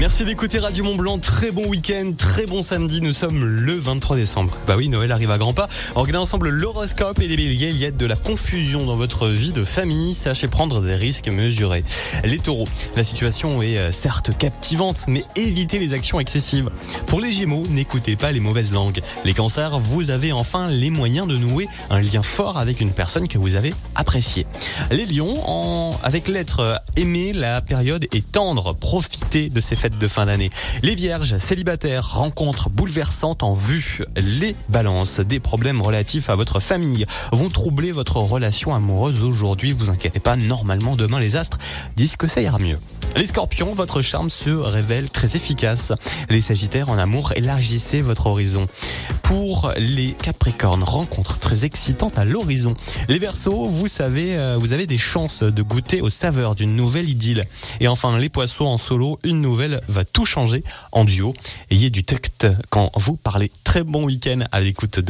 Merci d'écouter Radio Mont Blanc. Très bon week-end, très bon samedi. Nous sommes le 23 décembre. Bah oui, Noël arrive à grands pas. Regardez ensemble l'horoscope et les béliers. Il y a de la confusion dans votre vie de famille. Sachez prendre des risques mesurés. Les taureaux, la situation est euh, certes captivante, mais évitez les actions excessives. Pour les gémeaux, n'écoutez pas les mauvaises langues. Les cancers, vous avez enfin les moyens de nouer un lien fort avec une personne que vous avez appréciée. Les lions, avec l'être aimé, la période est tendre. Profitez de ces fêtes de fin d'année. Les vierges, célibataires, rencontres bouleversantes en vue. Les balances, des problèmes relatifs à votre famille vont troubler votre relation amoureuse aujourd'hui. Vous inquiétez pas, normalement demain les astres disent que ça ira mieux. Les scorpions, votre charme se révèle très efficace. Les sagittaires en amour, élargissez votre horizon. Pour les capricornes, rencontre très excitante à l'horizon. Les versos, vous savez, euh, vous avez des chances de goûter aux saveurs d'une nouvelle idylle. Et enfin, les poissons en solo, une nouvelle va tout changer en duo. Ayez du tact quand vous parlez. Très bon week-end à l'écoute de